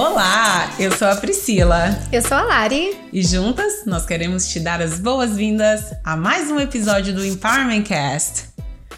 Olá, eu sou a Priscila. Eu sou a Lari. E juntas nós queremos te dar as boas-vindas a mais um episódio do Empowerment Cast.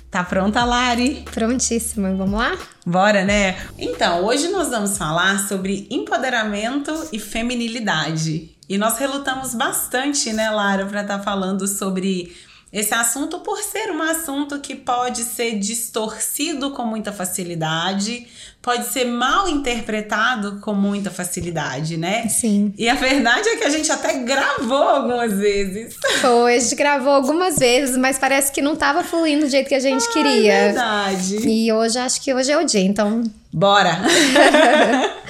Tá pronta, Lari? Prontíssima, vamos lá? Bora, né? Então, hoje nós vamos falar sobre empoderamento e feminilidade. E nós relutamos bastante, né, Lara, para estar tá falando sobre esse assunto por ser um assunto que pode ser distorcido com muita facilidade, pode ser mal interpretado com muita facilidade, né? Sim. E a verdade é que a gente até gravou algumas vezes. Foi, a gente gravou algumas vezes, mas parece que não estava fluindo do jeito que a gente ah, queria. É verdade. E hoje acho que hoje é o dia, então. Bora!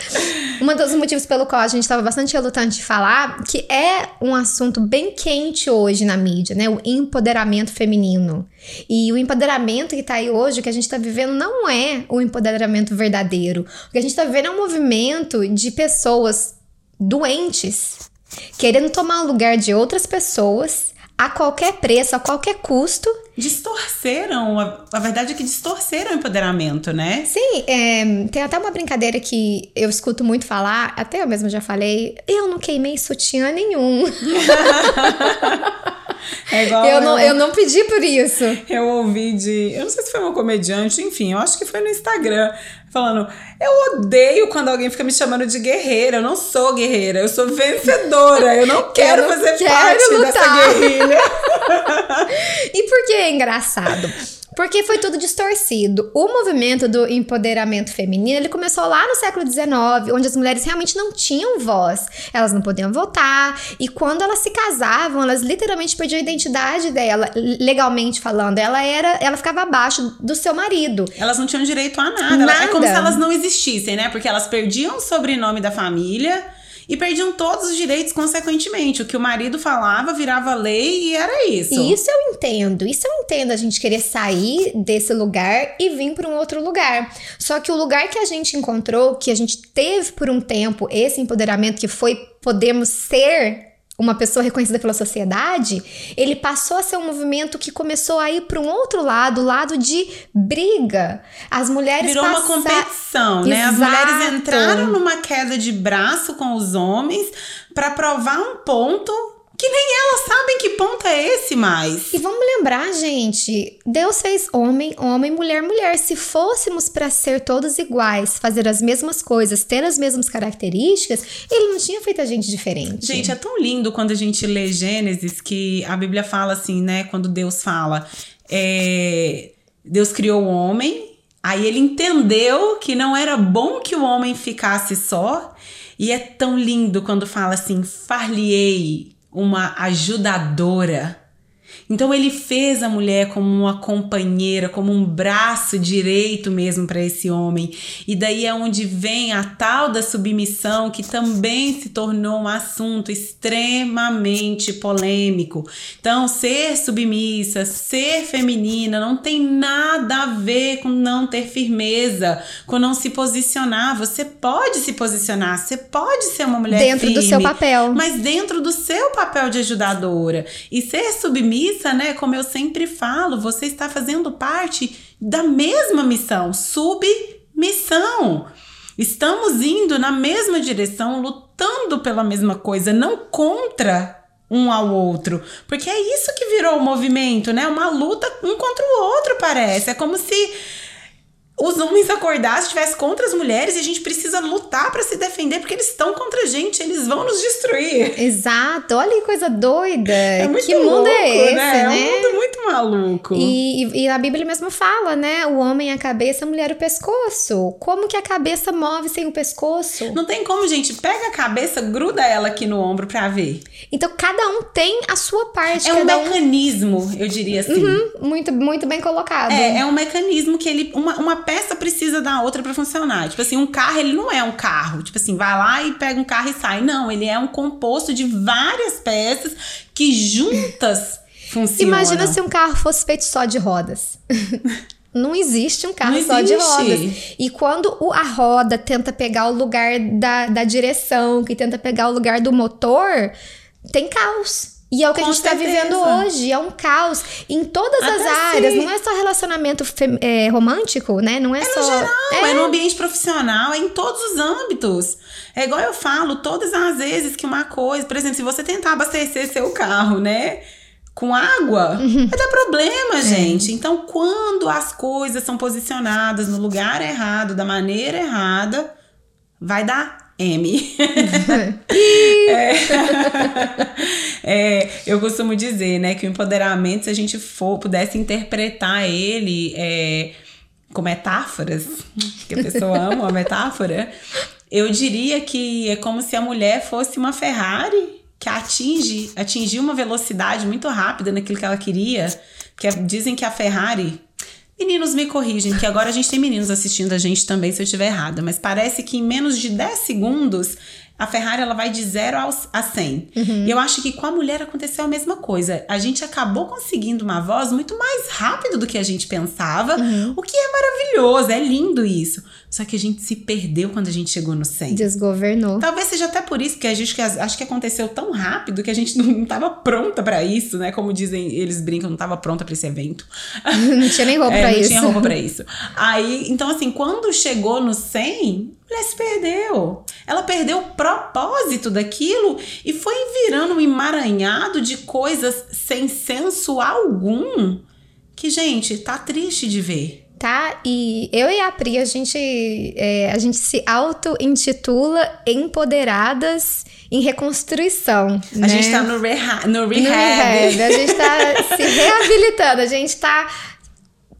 Um dos motivos pelo qual a gente estava bastante relutante de falar, que é um assunto bem quente hoje na mídia, né? O empoderamento feminino. E o empoderamento que está aí hoje, o que a gente está vivendo, não é o empoderamento verdadeiro. O que a gente está vivendo é um movimento de pessoas doentes, querendo tomar o lugar de outras pessoas a qualquer preço, a qualquer custo. Distorceram, a, a verdade é que distorceram o empoderamento, né? Sim, é, tem até uma brincadeira que eu escuto muito falar, até eu mesma já falei, eu não queimei sutiã nenhum. É igual eu, não, eu não pedi por isso. Eu ouvi de. Eu não sei se foi uma comediante, enfim, eu acho que foi no Instagram. Falando, eu odeio quando alguém fica me chamando de guerreira. Eu não sou guerreira, eu sou vencedora. Eu não quero eu não fazer quero parte lutar. dessa guerrilha. e por que é engraçado? Porque foi tudo distorcido. O movimento do empoderamento feminino, ele começou lá no século XIX, onde as mulheres realmente não tinham voz. Elas não podiam votar, e quando elas se casavam, elas literalmente perdiam a identidade dela, legalmente falando. Ela era, ela ficava abaixo do seu marido. Elas não tinham direito a nada. nada. É como se elas não existissem, né? Porque elas perdiam o sobrenome da família e perdiam todos os direitos consequentemente. O que o marido falava virava lei e era isso. Isso eu entendo. Isso eu entendo a gente querer sair desse lugar e vir para um outro lugar. Só que o lugar que a gente encontrou, que a gente teve por um tempo esse empoderamento que foi podemos ser uma pessoa reconhecida pela sociedade, ele passou a ser um movimento que começou a ir para um outro lado, o lado de briga. As mulheres virou uma competição, né? Exato. As mulheres entraram numa queda de braço com os homens para provar um ponto que nem elas sabem que ponto é esse mais. E vamos lembrar, gente, Deus fez homem, homem, mulher, mulher. Se fôssemos para ser todos iguais, fazer as mesmas coisas, ter as mesmas características, ele não tinha feito a gente diferente. Gente, é tão lindo quando a gente lê Gênesis que a Bíblia fala assim, né? Quando Deus fala, é, Deus criou o homem, aí ele entendeu que não era bom que o homem ficasse só. E é tão lindo quando fala assim: far-lhe-ei uma ajudadora então ele fez a mulher como uma companheira, como um braço direito mesmo para esse homem. E daí é onde vem a tal da submissão, que também se tornou um assunto extremamente polêmico. Então, ser submissa, ser feminina, não tem nada a ver com não ter firmeza, com não se posicionar. Você pode se posicionar, você pode ser uma mulher dentro firme, do seu papel, mas dentro do seu papel de ajudadora. E ser submissa isso, né? Como eu sempre falo, você está fazendo parte da mesma missão, submissão. Estamos indo na mesma direção, lutando pela mesma coisa, não contra um ao outro. Porque é isso que virou o movimento, né? Uma luta um contra o outro, parece. É como se os homens acordassem, estivessem contra as mulheres e a gente precisa lutar para se defender porque eles estão contra a gente, eles vão nos destruir. Exato, olha que coisa doida. É muito que louco, mundo é esse, né? É um né? mundo muito maluco. E, e, e, a Bíblia mesmo fala, né? O homem é a cabeça, a mulher é o pescoço. Como que a cabeça move sem o pescoço? Não tem como, gente. Pega a cabeça, gruda ela aqui no ombro pra ver. Então cada um tem a sua parte. É um mecanismo, um... eu diria assim. Uhum, muito, muito bem colocado. É, é um mecanismo que ele. Uma, uma peça precisa da outra para funcionar. Tipo assim, um carro, ele não é um carro. Tipo assim, vai lá e pega um carro e sai. Não, ele é um composto de várias peças que juntas funcionam. Imagina se um carro fosse feito só de rodas. Não existe um carro só de rodas. E quando o, a roda tenta pegar o lugar da, da direção, que tenta pegar o lugar do motor, tem caos. E é o que Com a gente está vivendo hoje, é um caos em todas as Até áreas. sim. Não é só relacionamento é, romântico, né? Não é, É só. no geral, é. no ambiente profissional, é em todos os âmbitos. É igual eu falo, todas as vezes que uma coisa, por exemplo, se você tentar abastecer seu carro, né? Com água, Uhum. vai dar problema, É. gente. Então, quando as coisas são posicionadas no lugar errado, da maneira errada, vai dar M. É, eu costumo dizer, né, que o empoderamento, se a gente for, pudesse interpretar ele é, com metáforas, que a pessoa ama uma metáfora, eu diria que é como se a mulher fosse uma Ferrari que atinge, atingiu uma velocidade muito rápida naquilo que ela queria. Que é- dizem que a Ferrari. Meninos me corrigem, que agora a gente tem meninos assistindo a gente também, se eu estiver errada, mas parece que em menos de 10 segundos a Ferrari ela vai de 0 aos- a 100. E eu acho que com a mulher aconteceu a mesma coisa. A gente acabou conseguindo uma voz muito mais rápido do que a gente pensava, o que é maravilhoso, é lindo isso. Só que a gente se perdeu quando a gente chegou no 100. Desgovernou. Talvez seja até por isso que a gente acho que aconteceu tão rápido que a gente não estava pronta pra isso, né? Como dizem, eles brincam, não estava pronta pra esse evento. Não tinha nem roupa É, não isso. tinha roupa pra isso. Aí, então assim, quando chegou no 100, a mulher se perdeu. Ela perdeu o propósito daquilo e foi virando um emaranhado de coisas sem senso algum. Que, gente, tá triste de ver. Tá? E eu e a Pri, a gente, é, a gente se auto-intitula Empoderadas em Reconstrução. A né? gente tá no, reha no No rehab. rehab. A gente tá se reabilitando, a gente tá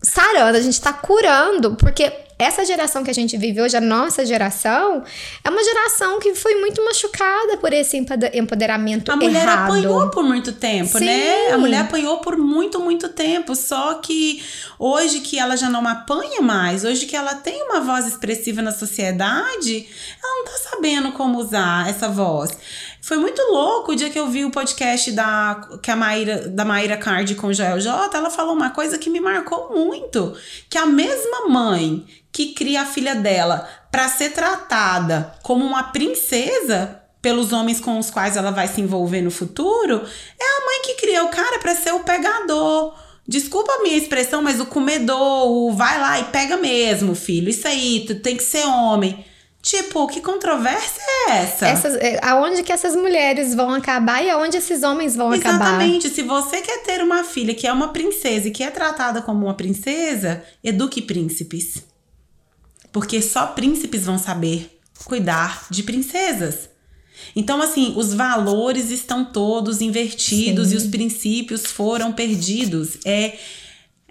sarando, a gente tá curando, porque essa geração que a gente vive hoje, a nossa geração, é uma geração que foi muito machucada por esse empode- empoderamento A mulher errado. apanhou por muito tempo, Sim. né? A mulher apanhou por muito, muito tempo. Só que hoje que ela já não apanha mais, hoje que ela tem uma voz expressiva na sociedade, ela não tá sabendo como usar essa voz. Foi muito louco o dia que eu vi o podcast da, que a Maíra, da Maíra Card com Joel J. Ela falou uma coisa que me marcou muito: que a mesma mãe que cria a filha dela para ser tratada como uma princesa pelos homens com os quais ela vai se envolver no futuro, é a mãe que cria o cara para ser o pegador. Desculpa a minha expressão, mas o comedor, o vai lá e pega mesmo, filho. Isso aí, tu tem que ser homem. Tipo, que controvérsia é essa? Essas, é, aonde que essas mulheres vão acabar e aonde esses homens vão acabar. Exatamente. Se você quer ter uma filha que é uma princesa e que é tratada como uma princesa, eduque príncipes. Porque só príncipes vão saber cuidar de princesas. Então, assim, os valores estão todos invertidos Sim. e os princípios foram perdidos. É,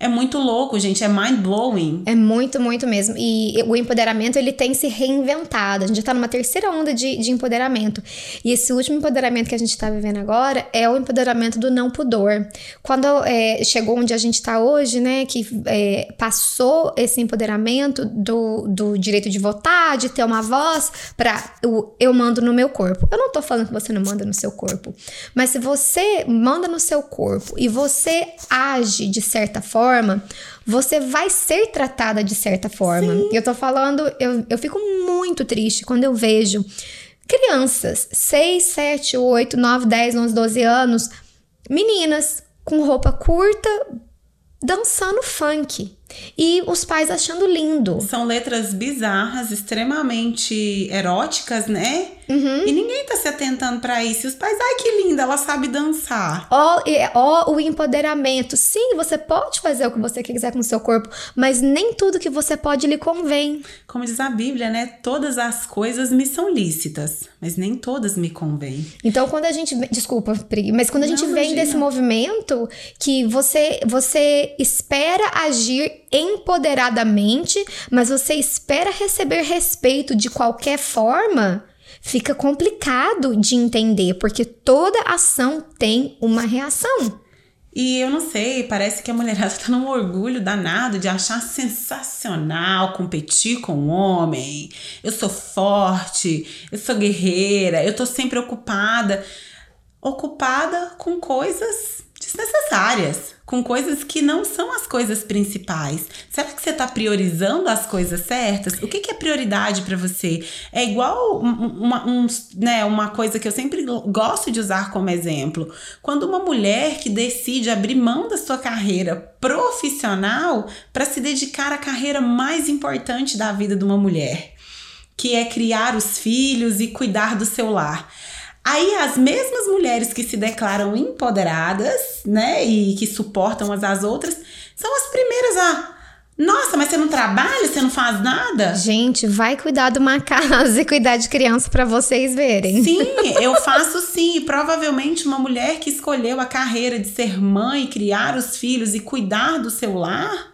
é muito louco, gente. É mind blowing. É muito, muito mesmo. E o empoderamento, ele tem se reinventado. A gente já tá numa terceira onda de, de empoderamento. E esse último empoderamento que a gente tá vivendo agora é o empoderamento do não pudor. Quando é, chegou onde a gente tá hoje, né, que é, passou esse empoderamento do, do direito de votar, de ter uma voz, pra o eu mando no meu corpo. Eu não tô falando que você não manda no seu corpo. Mas se você manda no seu corpo e você age de certa forma, você vai ser tratada de certa forma. Eu tô falando, eu, eu fico muito triste quando eu vejo crianças, 6, 7, 8, 9, 10, 11, 12 anos, meninas com roupa curta dançando funk. E os pais achando lindo. São letras bizarras, extremamente eróticas, né? Uhum. E ninguém tá se atentando pra isso. E os pais, ai que linda, ela sabe dançar. Ó, e- ó, o empoderamento. Sim, você pode fazer o que você quiser com o seu corpo, mas nem tudo que você pode lhe convém. Como diz a Bíblia, né? Todas as coisas me são lícitas, mas nem todas me convêm. Então, quando a gente. Desculpa, Pri, mas quando a gente Não, vem imagina. desse movimento que você, você espera agir empoderadamente, mas você espera receber respeito de qualquer forma, fica complicado de entender, porque toda ação tem uma reação. E eu não sei, parece que a mulherada tá num orgulho danado de achar sensacional competir com o homem. Eu sou forte, eu sou guerreira, eu tô sempre ocupada. Ocupada com coisas desnecessárias, com coisas que não são as coisas principais. Será que você está priorizando as coisas certas? O que, que é prioridade para você? É igual uma, um, né, uma coisa que eu sempre gosto de usar como exemplo. Quando uma mulher que decide abrir mão da sua carreira profissional para se dedicar à carreira mais importante da vida de uma mulher, que é criar os filhos e cuidar do seu lar. Aí as mesmas mulheres que se declaram empoderadas, né, e que suportam umas às outras, são as primeiras a nossa, mas você não trabalha, você não faz nada? Gente, vai cuidar de uma casa e cuidar de criança para vocês verem. Sim, eu faço sim. E provavelmente uma mulher que escolheu a carreira de ser mãe, criar os filhos e cuidar do seu lar,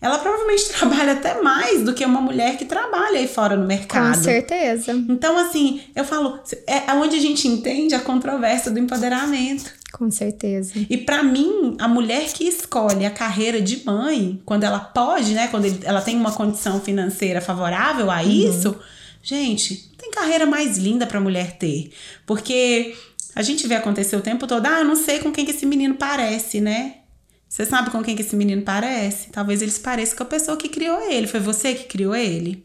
ela provavelmente trabalha até mais do que uma mulher que trabalha aí fora no mercado. Com certeza. Então, assim, eu falo, é onde a gente entende a controvérsia do empoderamento. Com certeza. E para mim, a mulher que escolhe a carreira de mãe, quando ela pode, né, quando ela tem uma condição financeira favorável a uhum. isso, gente, tem carreira mais linda para mulher ter, porque a gente vê acontecer o tempo todo, ah, eu não sei com quem que esse menino parece, né? Você sabe com quem que esse menino parece? Talvez ele se pareça com a pessoa que criou ele. Foi você que criou ele?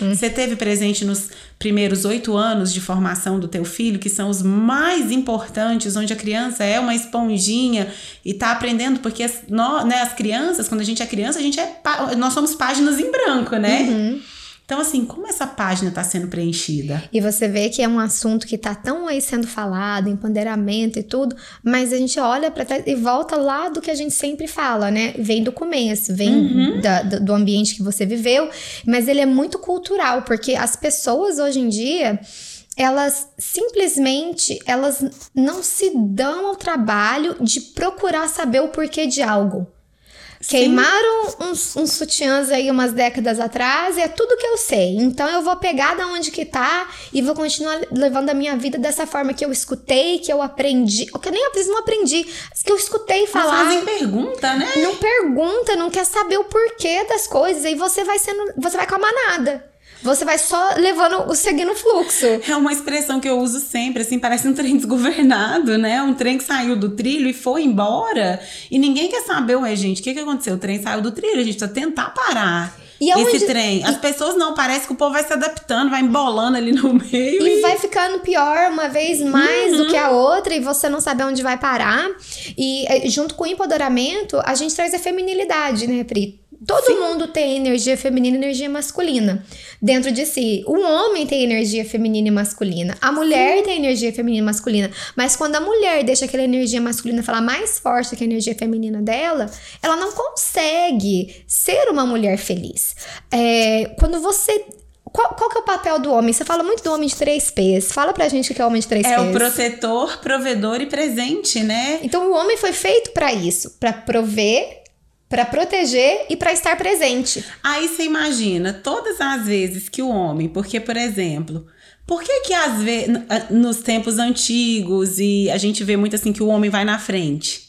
Hum. Você teve presente nos primeiros oito anos de formação do teu filho, que são os mais importantes, onde a criança é uma esponjinha e tá aprendendo, porque as, nós, né, as crianças, quando a gente é criança, a gente é nós somos páginas em branco, né? Uhum. Então, assim, como essa página está sendo preenchida? E você vê que é um assunto que está tão aí sendo falado, empoderamento e tudo, mas a gente olha para trás e volta lá do que a gente sempre fala, né? Vem do começo, vem uhum. da, do ambiente que você viveu, mas ele é muito cultural, porque as pessoas hoje em dia elas simplesmente elas não se dão ao trabalho de procurar saber o porquê de algo. Queimaram uns, uns sutiãs aí umas décadas atrás e é tudo que eu sei. Então eu vou pegar da onde que tá e vou continuar levando a minha vida dessa forma que eu escutei, que eu aprendi. O que eu nem não aprendi, que eu escutei falar. Mas fazem pergunta, né? Não pergunta, não quer saber o porquê das coisas. Aí você vai sendo. Você vai com a manada. Você vai só levando, seguindo o fluxo. É uma expressão que eu uso sempre, assim, parece um trem desgovernado, né? Um trem que saiu do trilho e foi embora. E ninguém quer saber, ué, gente, o que, que aconteceu? O trem saiu do trilho, a gente precisa tentar parar. E esse onde... trem. As pessoas não, parece que o povo vai se adaptando, vai embolando ali no meio. E, e... vai ficando pior uma vez mais uhum. do que a outra, e você não sabe onde vai parar. E eh, junto com o empoderamento, a gente traz a feminilidade, né, Pri? Todo Sim. mundo tem energia feminina e energia masculina dentro de si. O homem tem energia feminina e masculina. A mulher Sim. tem energia feminina e masculina. Mas quando a mulher deixa aquela energia masculina falar mais forte que a energia feminina dela, ela não consegue ser uma mulher feliz. É, quando você qual, qual que é o papel do homem? Você fala muito do homem de três P's. Fala pra gente o que é o homem de três é P's. É o protetor, provedor e presente, né? Então o homem foi feito para isso, para prover, para proteger e para estar presente. Aí você imagina todas as vezes que o homem, porque por exemplo, por que que às vezes nos tempos antigos e a gente vê muito assim que o homem vai na frente?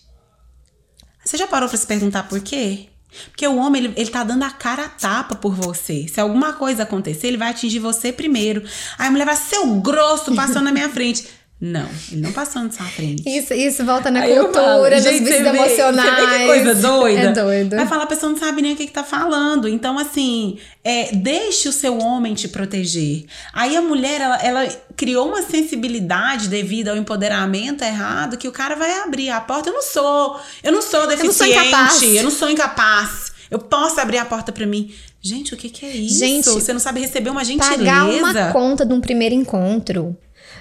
Você já parou para se perguntar por quê? Porque o homem, ele, ele tá dando a cara a tapa por você. Se alguma coisa acontecer, ele vai atingir você primeiro. Aí a mulher vai, seu grosso, passou na minha frente. Não, ele não passou na sua frente. Isso, isso volta na Aí cultura, falo, dos vícios emocionais. Vê que coisa doida? É doido. Vai falar, a pessoa não sabe nem o que, que tá falando. Então, assim, é, deixe o seu homem te proteger. Aí a mulher, ela, ela criou uma sensibilidade devido ao empoderamento errado que o cara vai abrir a porta. Eu não sou, eu não sou deficiente, eu não sou incapaz. Eu não sou incapaz. Eu posso abrir a porta para mim. Gente, o que, que é isso? Gente, você não sabe receber uma gentileza. Pagar uma conta de um primeiro encontro.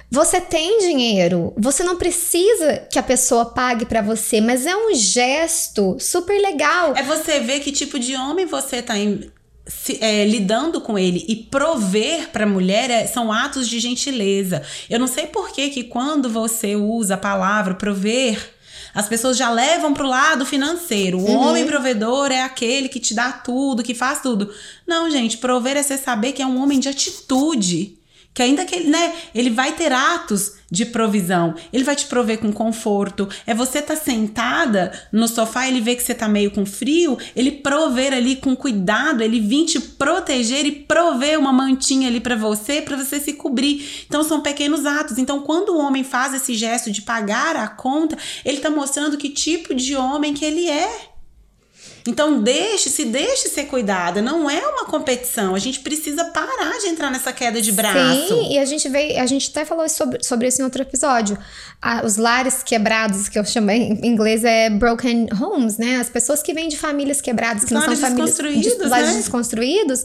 Você tem dinheiro, você não precisa que a pessoa pague para você, mas é um gesto super legal. É você ver que tipo de homem você tá em, se, é, lidando com ele e prover para a mulher é, são atos de gentileza. Eu não sei por que que quando você usa a palavra prover as pessoas já levam pro lado financeiro. O uhum. homem provedor é aquele que te dá tudo, que faz tudo. Não, gente, prover é você saber que é um homem de atitude Que ainda que ele, né, ele vai ter atos de provisão. Ele vai te prover com conforto. É você tá sentada no sofá, ele vê que você tá meio com frio, ele prover ali com cuidado, ele vir te proteger e prover uma mantinha ali para você, para você se cobrir. Então são pequenos atos. Então quando o homem faz esse gesto de pagar a conta, ele tá mostrando que tipo de homem que ele é. Então deixe, se deixe ser cuidada. Não é uma competição. A gente precisa parar de entrar nessa queda de braço. Sim, e a gente veio, a gente até falou sobre, sobre isso em outro episódio. Ah, os lares quebrados, que eu chamei em inglês é broken homes, né? As pessoas que vêm de famílias quebradas, que Os não são lares famílias desconstruídos, lares né? desconstruídos.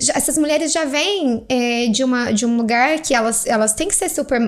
já- essas mulheres já vêm é, de, uma, de um lugar que elas, elas têm que ser super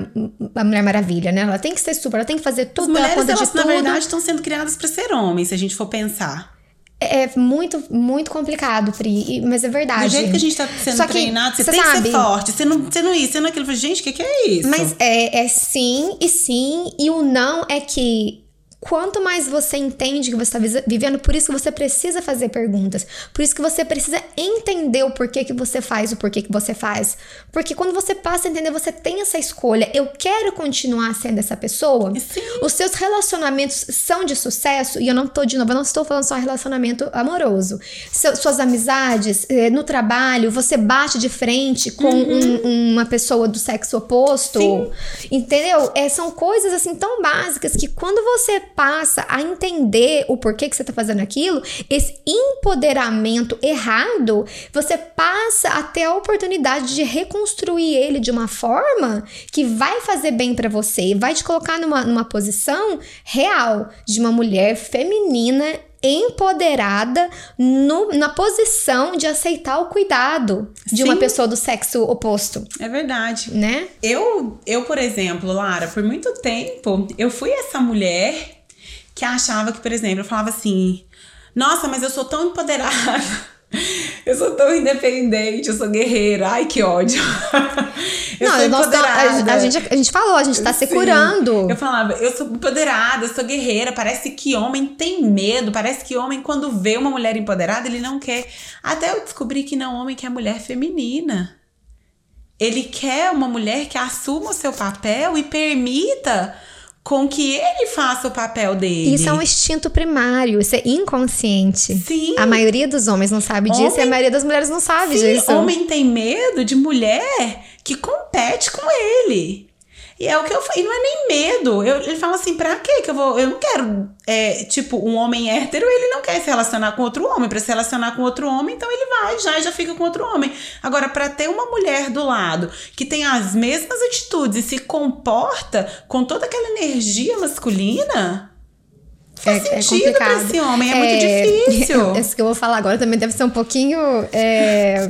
a Mulher Maravilha, né? Ela tem que ser super, ela tem que fazer As tudo pela mulheres, conta de elas, na verdade, estão sendo criadas para ser homens, se a gente for pensar. É muito, muito complicado, Pri, mas é verdade. Do jeito que a gente tá sendo Só que, treinado, você você tem que sabe- ser forte. Você não, você não isso, você não aquilo. Eu falei, Gente, o que, que é isso? Mas é, é sim e sim, e o não é que quanto mais você entende que você está vivendo, por isso que você precisa fazer perguntas. Por isso que você precisa entender o porquê que você faz, o porquê que você faz. Porque quando você passa a entender, você tem essa escolha. Eu quero continuar sendo essa pessoa. Sim. Os seus relacionamentos são de sucesso, e eu não tô, de novo, eu não estou falando só relacionamento amoroso. Seu- suas amizades, eh, no trabalho, você bate de frente com um- uma pessoa do sexo oposto. Sim. Entendeu? É, são coisas assim tão básicas que quando você passa a entender o porquê que você tá fazendo aquilo, esse empoderamento errado, você passa a ter a oportunidade de reconstruir ele de uma forma que vai fazer bem pra você, vai te colocar numa, numa posição real de uma mulher feminina empoderada no- na posição de aceitar o cuidado de uma Sim. pessoa do sexo oposto, É verdade. né? Eu, eu, por exemplo, Lara, por muito tempo, eu fui essa mulher que achava que, por exemplo, eu falava assim: Nossa, mas eu sou tão empoderada. Eu sou tão independente, eu sou guerreira. Ai, que ódio. Eu sou nós tá- a, empoderada. a gente, a gente falou, a gente tá se Sim. curando. Eu falava, eu sou empoderada, eu sou guerreira. Parece que homem tem medo. Parece que homem, quando vê uma mulher empoderada, ele não quer. Até eu descobri que não, homem quer mulher feminina. Ele quer uma mulher que assuma o seu papel e permita com que ele faça o papel dele. Isso é um instinto primário, isso é inconsciente. Sim. A maioria dos homens não sabe disso e a Homem- maioria das mulheres não sabe Sim, disso. homem tem medo de mulher que compete com ele. E é o que eu. E não é nem medo. Eu, ele fala assim: pra quê que eu vou. Eu não quero. É, tipo, um homem hétero, ele não quer se relacionar com outro homem. Pra se relacionar com outro homem, então ele vai já e já fica com outro homem. Agora, pra ter uma mulher do lado que tem as mesmas atitudes e se comporta com toda aquela energia masculina. Faz É, é sentido pra complicado. esse homem, é, muito difícil. Isso que eu vou falar agora também deve ser um pouquinho. é,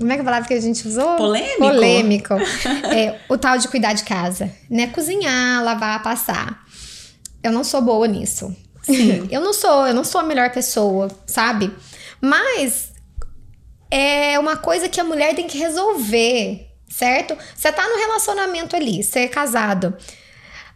Como é que é a palavra que a gente usou? Polêmico? Polêmico. É, o tal de cuidar de casa, né? Cozinhar, lavar, passar. Eu não sou boa nisso. Sim. eu não sou, eu não sou a melhor pessoa, sabe? Mas é uma coisa que a mulher tem que resolver, certo? Você tá no relacionamento ali, você é casado.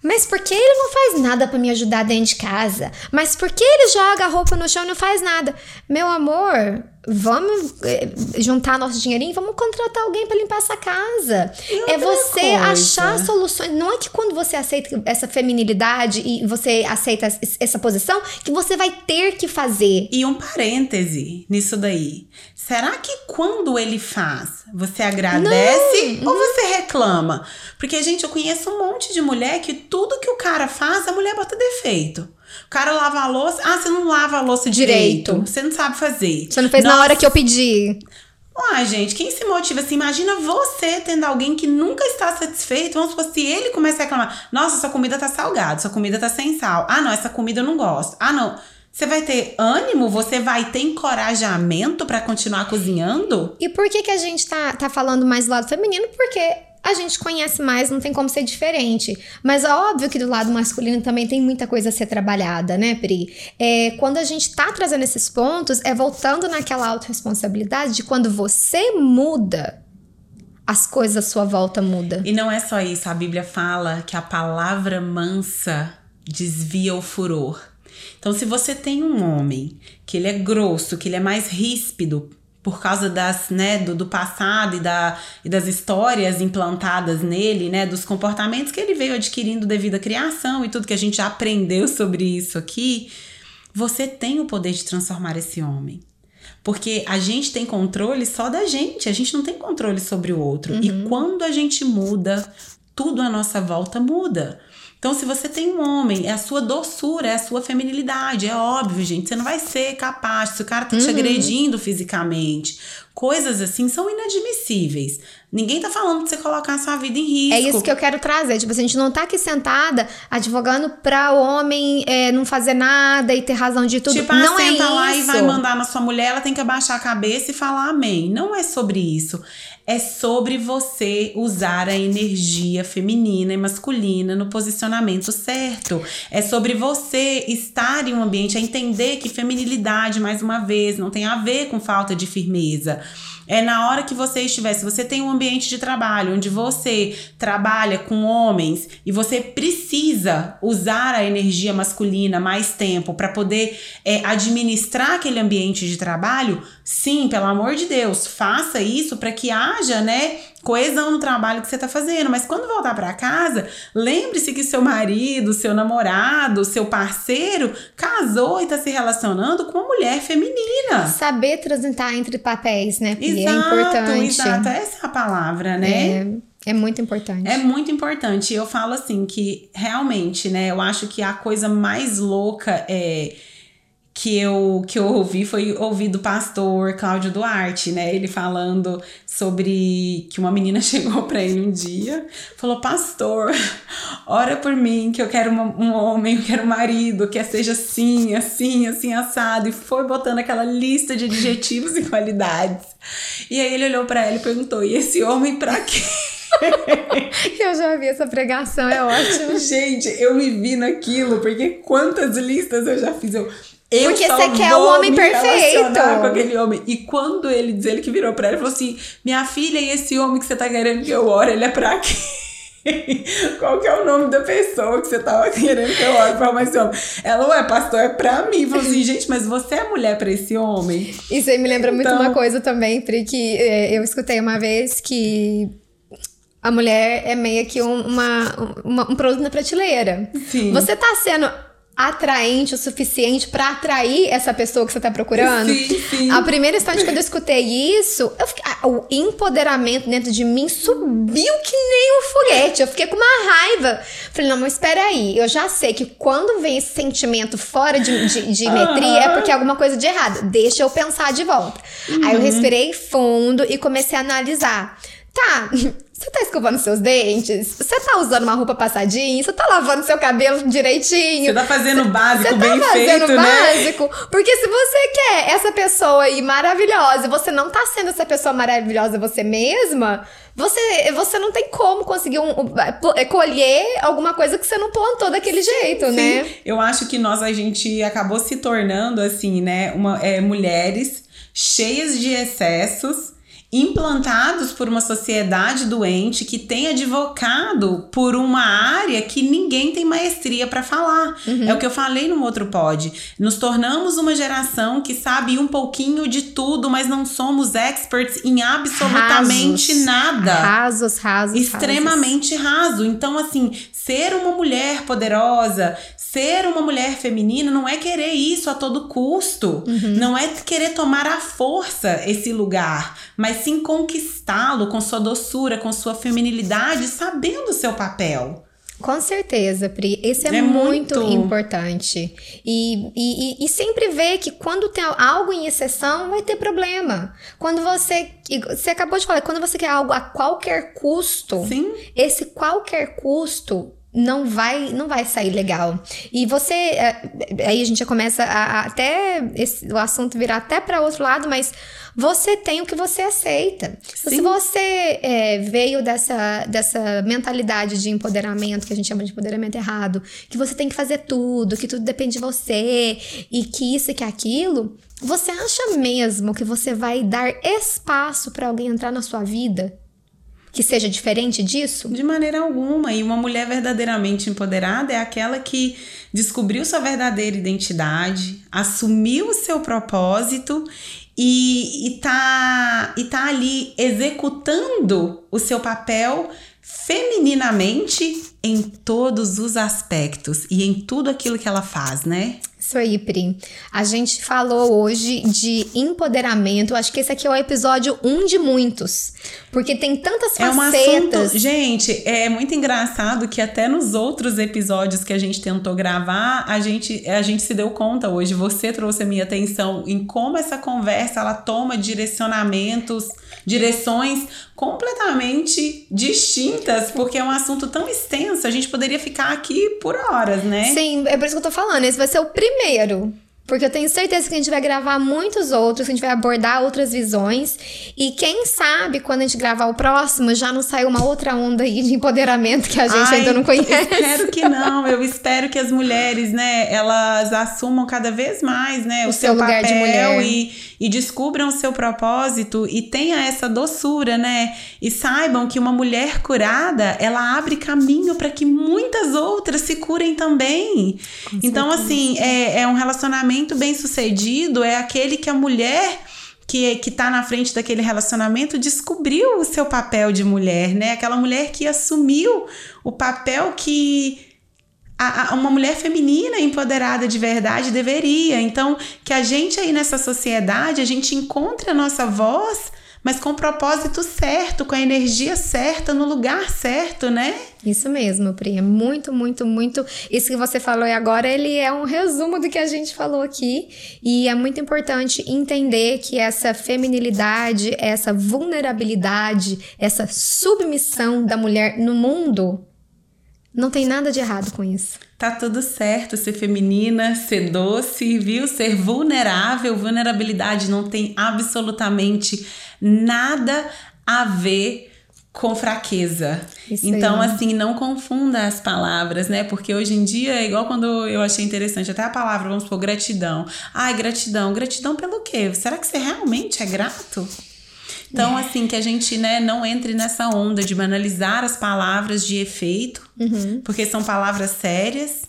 Mas por que ele não faz nada pra me ajudar dentro de casa? Mas por que ele joga a roupa no chão e não faz nada? Meu amor, vamos eh, juntar nosso dinheirinho, e vamos contratar alguém pra limpar essa casa. É outra você coisa? achar soluções. Não é que quando você aceita essa feminilidade e você aceita es- essa posição que você vai ter que fazer. E um parêntese nisso daí. Será que quando ele faz, você agradece ou você reclama? Porque, gente, eu conheço um monte de mulher que tudo que o cara faz, a mulher bota defeito. O cara lava a louça. Ah, você não lava a louça direito. Direito. Você não sabe fazer. Você não fez na Nossa. hora que eu pedi. Ai, gente, quem se motiva assim? Imagina você tendo alguém que nunca está satisfeito. Vamos supor, se ele começa a reclamar: Nossa, sua comida tá salgada, sua comida tá sem sal. Ah, não, essa comida eu não gosto. Ah, não. Você vai ter ânimo? Você vai ter encorajamento pra continuar cozinhando? E por que, que a gente tá, tá falando mais do lado feminino? Porque a gente conhece mais, não tem como ser diferente. Mas é óbvio que do lado masculino também tem muita coisa a ser trabalhada, né, Pri? É, quando a gente tá trazendo esses pontos, é voltando naquela autorresponsabilidade de quando você muda, as coisas à sua volta mudam. E não é só isso, a Bíblia fala que a palavra mansa desvia o furor. Então, se você tem um homem que ele é grosso, que ele é mais ríspido por causa das, né, do, do passado e, da, e das histórias implantadas nele, né, dos comportamentos que ele veio adquirindo devido à criação e tudo que a gente já aprendeu sobre isso aqui, você tem o poder de transformar esse homem. Porque a gente tem controle só da gente, a gente não tem controle sobre o outro. Uhum. E quando a gente muda, tudo à nossa volta muda. Então, se você tem um homem, é a sua doçura, é a sua feminilidade. É óbvio, gente. Você não vai ser capaz. Se o cara tá te uhum. agredindo fisicamente, coisas assim são inadmissíveis. Ninguém tá falando de você colocar a sua vida em risco. É isso que eu quero trazer. Tipo, a gente não tá aqui sentada advogando pra o homem é, não fazer nada e ter razão de tudo. Tipo, não é senta lá e vai mandar na sua mulher, ela tem que abaixar a cabeça e falar amém. Não é sobre isso é sobre você usar a energia feminina e masculina no posicionamento certo. É sobre você estar em um ambiente, a entender que feminilidade, mais uma vez, não tem a ver com falta de firmeza. É na hora que você estiver, se você tem um ambiente de trabalho onde você trabalha com homens e você precisa usar a energia masculina mais tempo para poder é, administrar aquele ambiente de trabalho, sim, pelo amor de Deus, faça isso para que haja, né, coesão no trabalho que você está fazendo. Mas quando voltar para casa, lembre-se que seu marido, seu namorado, seu parceiro casou e está se relacionando com uma mulher feminina. Saber transitar entre papéis, né? É exato, é importante. Exato, essa é a palavra, né? É. É muito importante. É muito importante. Eu falo assim que realmente, né? Eu acho que a coisa mais louca é que eu, que eu ouvi foi ouvir do pastor Cláudio Duarte, né? Ele falando sobre que uma menina chegou para ele um dia, falou: Pastor, ora por mim, que eu quero uma, um homem, eu quero um marido, que seja assim, assim, assim, assado. E foi botando aquela lista de adjetivos e qualidades. E aí ele olhou para ela e perguntou: E esse homem para quê? eu já vi essa pregação, é ótimo. Gente, eu me vi naquilo, porque quantas listas eu já fiz. Eu, eu Porque você quer o homem perfeito. com aquele homem. E quando ele diz, ele que virou pra ela e falou assim: Minha filha, e esse homem que você tá querendo que eu ore, ele é pra quê? Qual que é o nome da pessoa que você tava querendo que eu ore pra esse homem? Ela, ué, pastor, é pra mim. Falou assim, gente, mas você é mulher pra esse homem? Isso aí me lembra então... muito uma coisa também, Pri, que é, eu escutei uma vez que a mulher é meio que um, uma, uma, um produto na prateleira. Sim. Você tá sendo atraente o suficiente para atrair essa pessoa que você tá procurando. Sim, sim. A primeira instante quando eu escutei isso, eu fiquei, ah, o empoderamento dentro de mim subiu que nem um foguete. Eu fiquei com uma raiva. Falei, não, mas espera aí. Eu já sei que quando vem esse sentimento fora de, de, de metria é porque é alguma coisa de errado. Deixa eu pensar de volta. Uhum. Aí eu uhum. respirei fundo e comecei a analisar. Tá, você tá escovando seus dentes? Você tá usando uma roupa passadinha? Você tá lavando seu cabelo direitinho? Você tá fazendo o básico tá bem feito, né? básico. Porque se você quer essa pessoa aí maravilhosa e você não tá sendo essa pessoa maravilhosa você mesma, você, você não tem como conseguir um, um, é, colher alguma coisa que você não plantou daquele jeito, sim. né? Eu acho que nós, a gente acabou se tornando, assim, né, uma, é, mulheres cheias de excessos implantados por uma sociedade doente que tem advocado por uma área que ninguém tem maestria para falar. Uhum. É o que eu falei no outro pod. Nos tornamos uma geração que sabe um pouquinho de tudo, mas não somos experts em absolutamente rasos. nada. Rasos, rasos. Extremamente rasos. raso. Então, assim, ser uma mulher poderosa, ser uma mulher feminina, não é querer isso a todo custo. Uhum. Não é querer tomar à força esse lugar, mas sim conquistá-lo com sua doçura, com sua feminilidade, sabendo o seu papel. Com certeza, Pri. Esse é, é muito, muito, importante. E, e, e, sempre ver que quando tem algo em exceção, vai ter problema. Quando você. Você acabou de falar, quando você quer algo a qualquer custo, Sim. esse qualquer custo não vai não vai sair legal. E você é, aí a gente já começa a, a até esse, o assunto virar até para outro lado, mas você tem o que você aceita. Sim. Se você é, veio dessa, dessa mentalidade de empoderamento, que a gente chama de empoderamento errado, que você tem que fazer tudo, que tudo depende de você e que isso e que aquilo, você acha mesmo que você vai dar espaço para alguém entrar na sua vida que seja diferente disso? De maneira alguma. E uma mulher verdadeiramente empoderada é aquela que descobriu sua verdadeira identidade, assumiu o seu propósito e, e, tá, e tá ali executando o seu papel femininamente em todos os aspectos e em tudo aquilo que ela faz, né? Isso aí, Pri. A gente falou hoje de empoderamento. Acho que esse aqui é o episódio um de muitos. Porque tem tantas é facetas. Um assunto, gente, é muito engraçado que até nos outros episódios que a gente tentou gravar, a gente, a gente se deu conta hoje. Você trouxe a minha atenção em como essa conversa ela toma direcionamentos, direções completamente distintas, porque é um assunto tão extenso, a gente poderia ficar aqui por horas, né? Sim, é por isso que eu tô falando. Esse vai ser o primeiro. Porque eu tenho certeza que a gente vai gravar muitos outros, que a gente vai abordar outras visões. E quem sabe, quando a gente gravar o próximo, já não saiu uma outra onda aí de empoderamento que a gente Ai, ainda não conhece. Eu espero que não. Eu espero que as mulheres, né, elas assumam cada vez mais, né, o, o seu, seu lugar papel de mulher. E, e descubram o seu propósito e tenha essa doçura, né? E saibam que uma mulher curada, ela abre caminho para que muitas outras se curem também. Com então, certeza. assim, é, é um relacionamento bem sucedido, é aquele que a mulher que, que tá na frente daquele relacionamento descobriu o seu papel de mulher, né? Aquela mulher que assumiu o papel que a, a, uma mulher feminina empoderada de verdade deveria. Então, que a gente aí nessa sociedade, a gente encontre a nossa voz, mas com o propósito certo, com a energia certa, no lugar certo, né? Isso mesmo, Pri. É muito, muito, muito. Isso que você falou agora, ele é um resumo do que a gente falou aqui. E é muito importante entender que essa feminilidade, essa vulnerabilidade, essa submissão da mulher no mundo não tem nada de errado com isso. Tá tudo certo ser feminina, ser doce, viu? Ser vulnerável. Vulnerabilidade não tem absolutamente nada a ver com fraqueza. Isso então, aí. assim, não confunda as palavras, né? Porque hoje em dia é igual quando eu achei interessante, até a palavra, vamos supor, gratidão. Ai, gratidão. Gratidão pelo quê? Será que você realmente é grato? Então, assim, que a gente né, não entre nessa onda de banalizar as palavras de efeito, uhum. porque são palavras sérias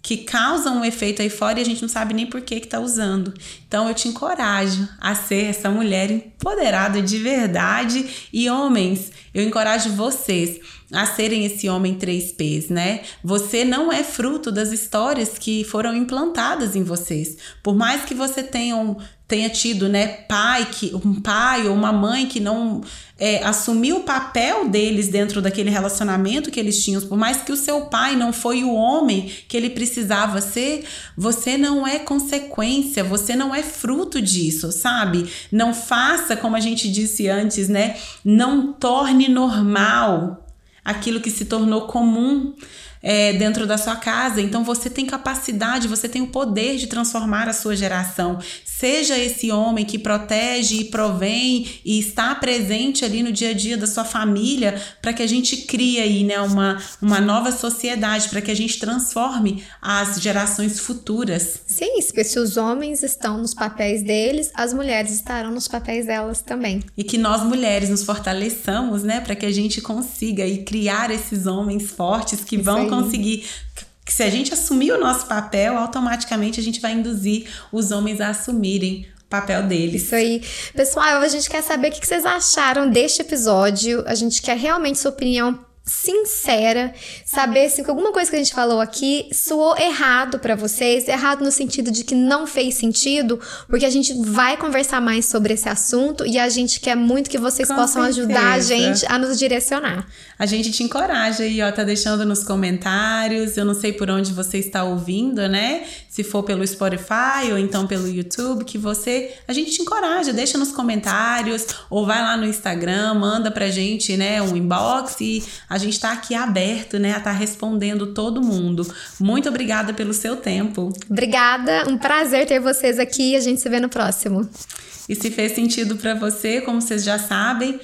que causam um efeito aí fora e a gente não sabe nem por que que tá usando. Então eu te encorajo a ser essa mulher empoderada de verdade e homens, eu encorajo vocês a serem esse homem 3Ps, né? Você não é fruto das histórias que foram implantadas em vocês. Por mais que você tenha um, tenha tido, né, pai que um pai ou uma mãe que não é, assumiu o papel deles dentro daquele relacionamento que eles tinham, por mais que o seu pai não foi o homem que ele precisava ser, você não é consequência, você não é fruto disso, sabe? Não faça como a gente disse antes, né? Não torne normal aquilo que se tornou comum é, dentro da sua casa. Então você tem capacidade, você tem o poder de transformar a sua geração. Seja esse homem que protege e provém e está presente ali no dia a dia da sua família para que a gente crie aí, né, uma, uma nova sociedade, para que a gente transforme as gerações futuras. Sim, porque se os homens estão nos papéis deles, as mulheres estarão nos papéis delas também. E que nós mulheres nos fortaleçamos, né, para que a gente consiga aí criar esses homens fortes que Isso vão conseguir que se a gente assumir o nosso papel, automaticamente a gente vai induzir os homens a assumirem o papel deles. Isso aí. Pessoal, a gente quer saber o que vocês acharam deste episódio. A gente quer realmente sua opinião sincera, saber se alguma coisa que a gente falou aqui soou errado para vocês, errado no sentido de que não fez sentido, porque a gente vai conversar mais sobre esse assunto e a gente quer muito que vocês Com possam certeza. ajudar a gente a nos direcionar. A gente te encoraja aí, ó, tá deixando nos comentários. Eu não sei por onde você está ouvindo, né? Se for pelo Spotify ou então pelo YouTube, que você, a gente te encoraja, deixa nos comentários ou vai lá no Instagram, manda pra gente, né, um inbox e a gente está aqui aberto, né, a estar tá respondendo todo mundo. Muito obrigada pelo seu tempo. Obrigada, um prazer ter vocês aqui a gente se vê no próximo. E se fez sentido para você, como vocês já sabem,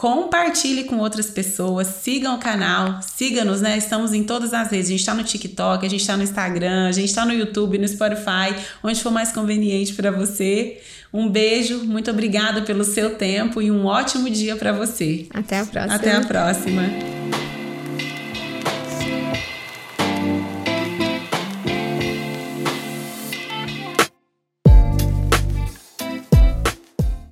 compartilhe com outras pessoas, sigam o canal, siga-nos, né? Estamos em todas as redes. A gente está no TikTok, a gente está no Instagram, a gente está no YouTube, no Spotify, onde for mais conveniente para você. Um beijo, muito obrigada pelo seu tempo e um ótimo dia para você. Até a próxima. Até a próxima.